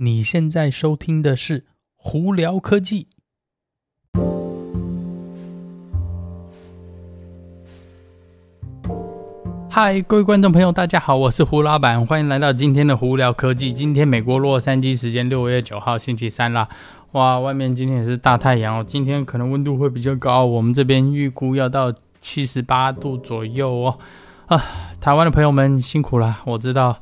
你现在收听的是《胡聊科技》。嗨，各位观众朋友，大家好，我是胡老板，欢迎来到今天的《胡聊科技》。今天美国洛杉矶时间六月九号星期三啦，哇，外面今天也是大太阳哦，今天可能温度会比较高，我们这边预估要到七十八度左右哦。啊，台湾的朋友们辛苦了，我知道。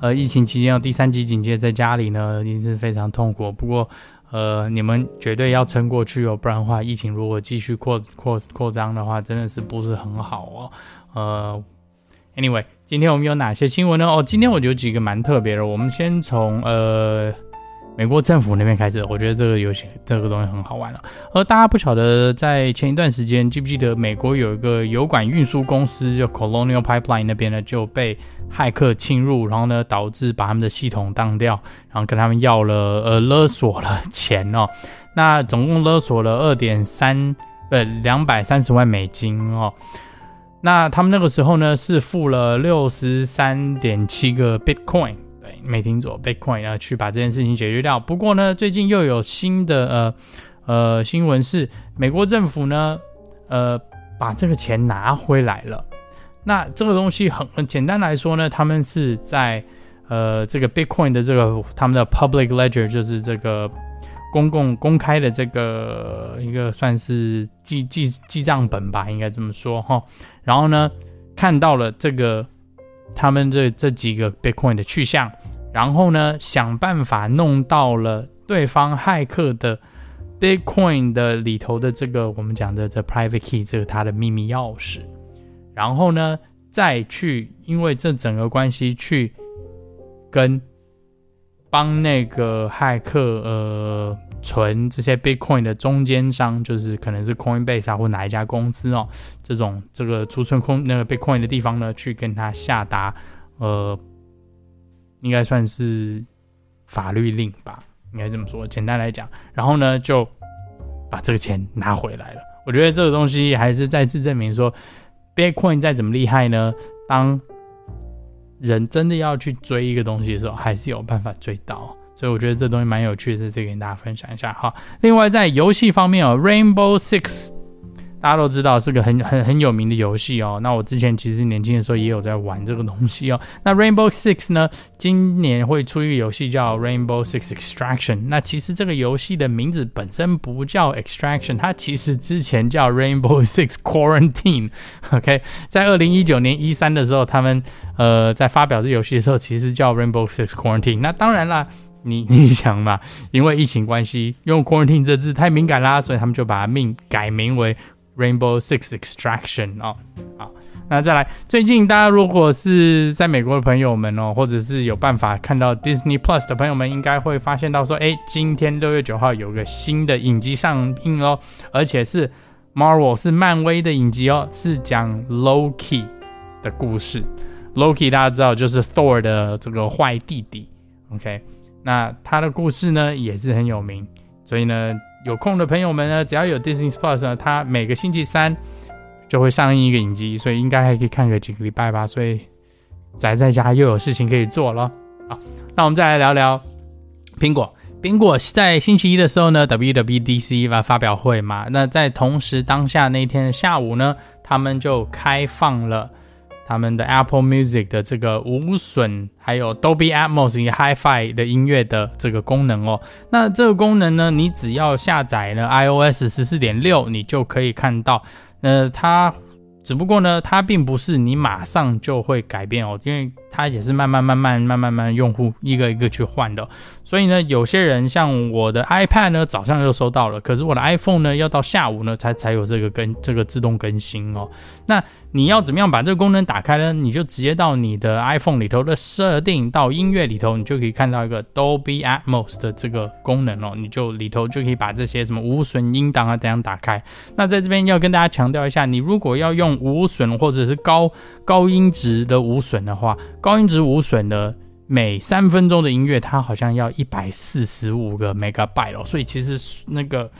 呃，疫情期间有第三级警戒，在家里呢，一定是非常痛苦。不过，呃，你们绝对要撑过去哦，不然的话，疫情如果继续扩扩扩张的话，真的是不是很好哦。呃，Anyway，今天我们有哪些新闻呢？哦，今天我觉得几个蛮特别的。我们先从呃。美国政府那边开始，我觉得这个游戏这个东西很好玩了。而大家不晓得，在前一段时间，记不记得美国有一个油管运输公司，就 Colonial Pipeline 那边呢就被骇客侵入，然后呢导致把他们的系统当掉，然后跟他们要了呃勒索了钱哦。那总共勒索了二点三呃两百三十万美金哦。那他们那个时候呢是付了六十三点七个 Bitcoin。没听错，Bitcoin 啊，去把这件事情解决掉。不过呢，最近又有新的呃呃新闻是，美国政府呢呃把这个钱拿回来了。那这个东西很很简单来说呢，他们是在呃这个 Bitcoin 的这个他们的 Public Ledger，就是这个公共公开的这个一个算是记记记账本吧，应该这么说哈。然后呢，看到了这个。他们这这几个 Bitcoin 的去向，然后呢，想办法弄到了对方骇客的 Bitcoin 的里头的这个我们讲的这 private key，这个它的秘密钥匙，然后呢，再去因为这整个关系去跟帮那个骇客呃。存这些 Bitcoin 的中间商，就是可能是 Coinbase 啊，或哪一家公司哦，这种这个储存空那个 Bitcoin 的地方呢，去跟他下达，呃，应该算是法律令吧，应该这么说。简单来讲，然后呢，就把这个钱拿回来了。我觉得这个东西还是再次证明说，Bitcoin 再怎么厉害呢，当人真的要去追一个东西的时候，还是有办法追到。所以我觉得这东西蛮有趣的，这跟大家分享一下哈。另外在游戏方面哦，Rainbow Six，大家都知道是个很很很有名的游戏哦。那我之前其实年轻的时候也有在玩这个东西哦。那 Rainbow Six 呢，今年会出一个游戏叫 Rainbow Six Extraction。那其实这个游戏的名字本身不叫 Extraction，它其实之前叫 Rainbow Six Quarantine。OK，在二零一九年 E3 的时候，他们呃在发表这游戏的时候，其实叫 Rainbow Six Quarantine。那当然啦。你 你想嘛，因为疫情关系，用 quarantine 这字太敏感啦，所以他们就把它命改名为 Rainbow Six Extraction 哦。好，那再来，最近大家如果是在美国的朋友们哦，或者是有办法看到 Disney Plus 的朋友们，应该会发现到说，哎，今天六月九号有个新的影集上映哦，而且是 Marvel 是漫威的影集哦，是讲 Loki 的故事。Loki 大家知道就是 Thor 的这个坏弟弟，OK。那他的故事呢也是很有名，所以呢，有空的朋友们呢，只要有 Disney Plus 呢，他每个星期三就会上映一个影集，所以应该还可以看个几个礼拜吧。所以宅在家又有事情可以做了。好，那我们再来聊聊苹果。苹果在星期一的时候呢，WWDC 发发表会嘛，那在同时当下那一天下午呢，他们就开放了。他们的 Apple Music 的这个无损，还有 Dolby Atmos 以及 Hi-Fi 的音乐的这个功能哦。那这个功能呢，你只要下载了 iOS 十四点六，你就可以看到。呃，它只不过呢，它并不是你马上就会改变哦，因为它也是慢慢慢慢慢慢慢用户一个一个去换的。所以呢，有些人像我的 iPad 呢，早上就收到了，可是我的 iPhone 呢，要到下午呢才才有这个更这个自动更新哦。那你要怎么样把这个功能打开呢？你就直接到你的 iPhone 里头的设定，到音乐里头，你就可以看到一个 Dolby Atmos 的这个功能哦。你就里头就可以把这些什么无损音档啊怎样打开。那在这边要跟大家强调一下，你如果要用无损或者是高高音质的无损的话，高音质无损的每三分钟的音乐，它好像要一百四十五个 Megabyte 哦。所以其实那个。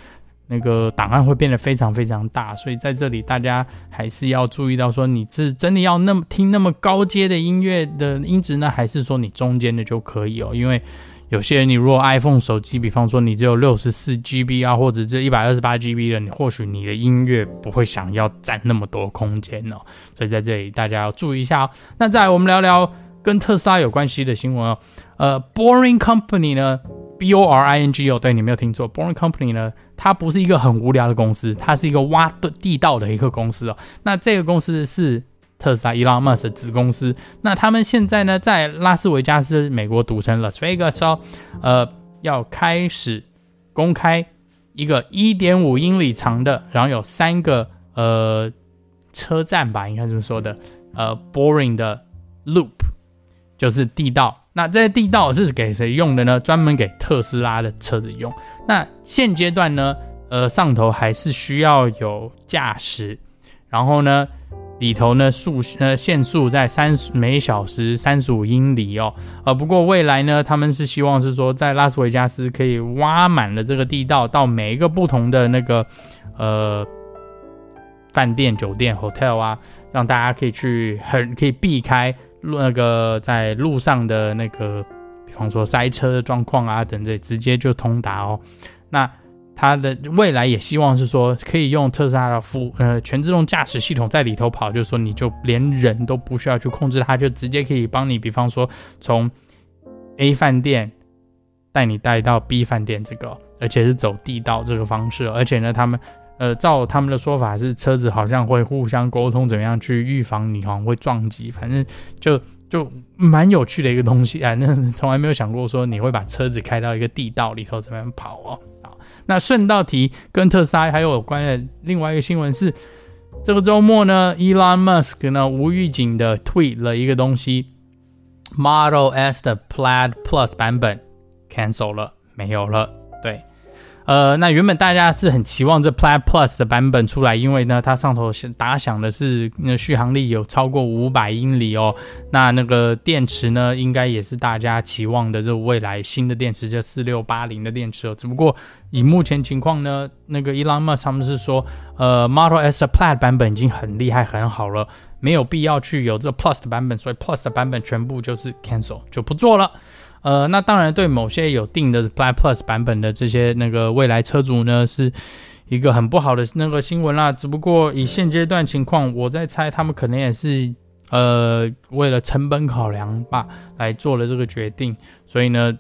那个档案会变得非常非常大，所以在这里大家还是要注意到，说你是真的要那么听那么高阶的音乐的音质呢，还是说你中间的就可以哦？因为有些人你如果 iPhone 手机，比方说你只有六十四 GB 啊，或者这一百二十八 GB 的，你或许你的音乐不会想要占那么多空间哦。所以在这里大家要注意一下哦。那再来我们聊聊跟特斯拉有关系的新闻哦。呃，Boring Company 呢，B O R I N G 哦，对，你没有听错，Boring Company 呢，它不是一个很无聊的公司，它是一个挖地道的一个公司哦。那这个公司是。特斯拉伊隆马斯的子公司，那他们现在呢，在拉斯维加斯，美国赌城 Las Vegas 哦，呃，要开始公开一个一点五英里长的，然后有三个呃车站吧，应该这么说的，呃，boring 的 loop，就是地道。那这些地道是给谁用的呢？专门给特斯拉的车子用。那现阶段呢，呃，上头还是需要有驾驶，然后呢。里头呢，速呃限速在三十每小时三十五英里哦，呃不过未来呢，他们是希望是说在拉斯维加斯可以挖满了这个地道，到每一个不同的那个呃饭店、酒店、hotel 啊，让大家可以去很可以避开那个在路上的那个，比方说塞车的状况啊等等，直接就通达哦，那。它的未来也希望是说，可以用特斯拉的副呃全自动驾驶系统在里头跑，就是说你就连人都不需要去控制它，就直接可以帮你，比方说从 A 饭店带你带到 B 饭店这个，而且是走地道这个方式，而且呢，他们呃照他们的说法是车子好像会互相沟通，怎么样去预防你好像会撞击，反正就就蛮有趣的一个东西啊，那从来没有想过说你会把车子开到一个地道里头怎么样跑哦。那顺道提跟特斯拉还有有关的另外一个新闻是，这个周末呢，Elon Musk 呢无预警的 tweet 了一个东西，Model S 的 Plaid Plus 版本 cancel 了，没有了，对。呃，那原本大家是很期望这 Plaid Plus 的版本出来，因为呢，它上头打响的是那续航力有超过五百英里哦。那那个电池呢，应该也是大家期望的这未来新的电池，就四六八零的电池哦。只不过以目前情况呢，那个 Elon Musk 他们是说，呃，Model S 的 Plaid 版本已经很厉害很好了，没有必要去有这 Plus 的版本，所以 Plus 的版本全部就是 cancel 就不做了。呃，那当然，对某些有订的 Plaid Plus 版本的这些那个未来车主呢，是一个很不好的那个新闻啦。只不过以现阶段情况，我在猜他们可能也是呃为了成本考量吧，来做了这个决定。所以呢，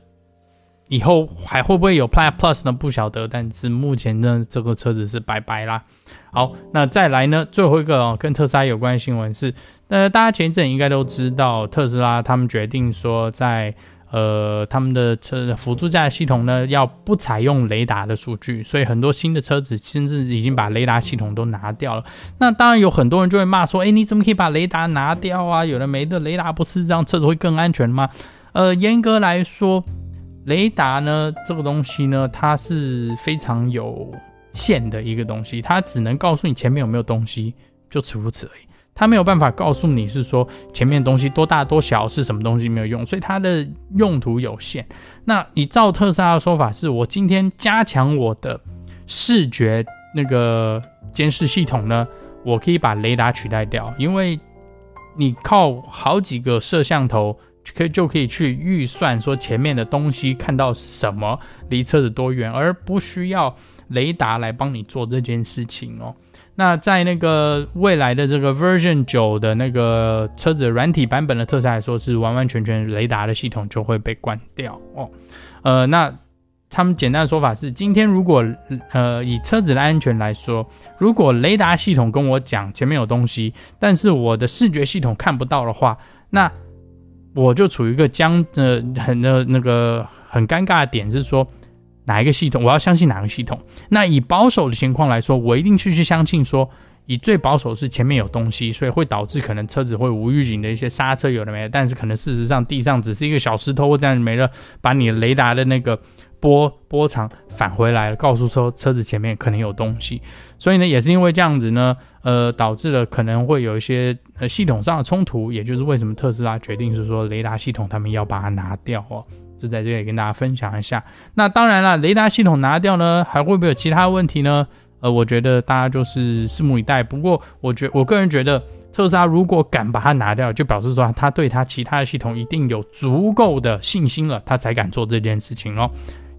以后还会不会有 Plaid Plus 呢？不晓得。但是目前呢，这个车子是拜拜啦。好，那再来呢，最后一个哦，跟特斯拉有关的新闻是，呃，大家前一阵应该都知道，特斯拉他们决定说在呃，他们的车辅助驾驶系统呢，要不采用雷达的数据，所以很多新的车子甚至已经把雷达系统都拿掉了。那当然有很多人就会骂说，诶，你怎么可以把雷达拿掉啊？有的没的，雷达不是这样车子会更安全吗？呃，严格来说，雷达呢这个东西呢，它是非常有限的一个东西，它只能告诉你前面有没有东西，就此如此而已。它没有办法告诉你是说前面东西多大多小是什么东西没有用，所以它的用途有限。那你照特斯拉的说法是，我今天加强我的视觉那个监视系统呢，我可以把雷达取代掉，因为你靠好几个摄像头可以就可以去预算说前面的东西看到什么，离车子多远，而不需要雷达来帮你做这件事情哦。那在那个未来的这个 Version 九的那个车子软体版本的特斯拉来说，是完完全全雷达的系统就会被关掉哦。呃，那他们简单的说法是，今天如果呃以车子的安全来说，如果雷达系统跟我讲前面有东西，但是我的视觉系统看不到的话，那我就处于一个僵呃很的那个很尴尬的点，是说。哪一个系统？我要相信哪个系统？那以保守的情况来说，我一定去去相信说，以最保守是前面有东西，所以会导致可能车子会无预警的一些刹车有的没的。但是可能事实上地上只是一个小石头或这样没了，把你雷达的那个波波长返回来了，告诉说车子前面可能有东西。所以呢，也是因为这样子呢，呃，导致了可能会有一些呃系统上的冲突，也就是为什么特斯拉决定是说雷达系统他们要把它拿掉哦。就在这里跟大家分享一下。那当然了，雷达系统拿掉呢，还会不会有其他问题呢？呃，我觉得大家就是拭目以待。不过，我觉我个人觉得，特斯拉如果敢把它拿掉，就表示说他对他其他的系统一定有足够的信心了，他才敢做这件事情哦。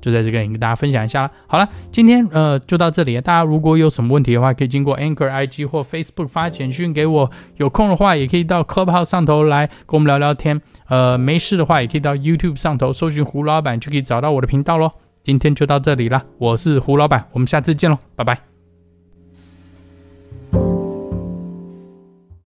就在这跟大家分享一下了。好了，今天呃就到这里。大家如果有什么问题的话，可以经过 Anchor IG 或 Facebook 发简讯给我。有空的话，也可以到 Clubhouse 上头来跟我们聊聊天。呃，没事的话，也可以到 YouTube 上头搜寻胡老板，就可以找到我的频道喽。今天就到这里了，我是胡老板，我们下次见喽，拜拜。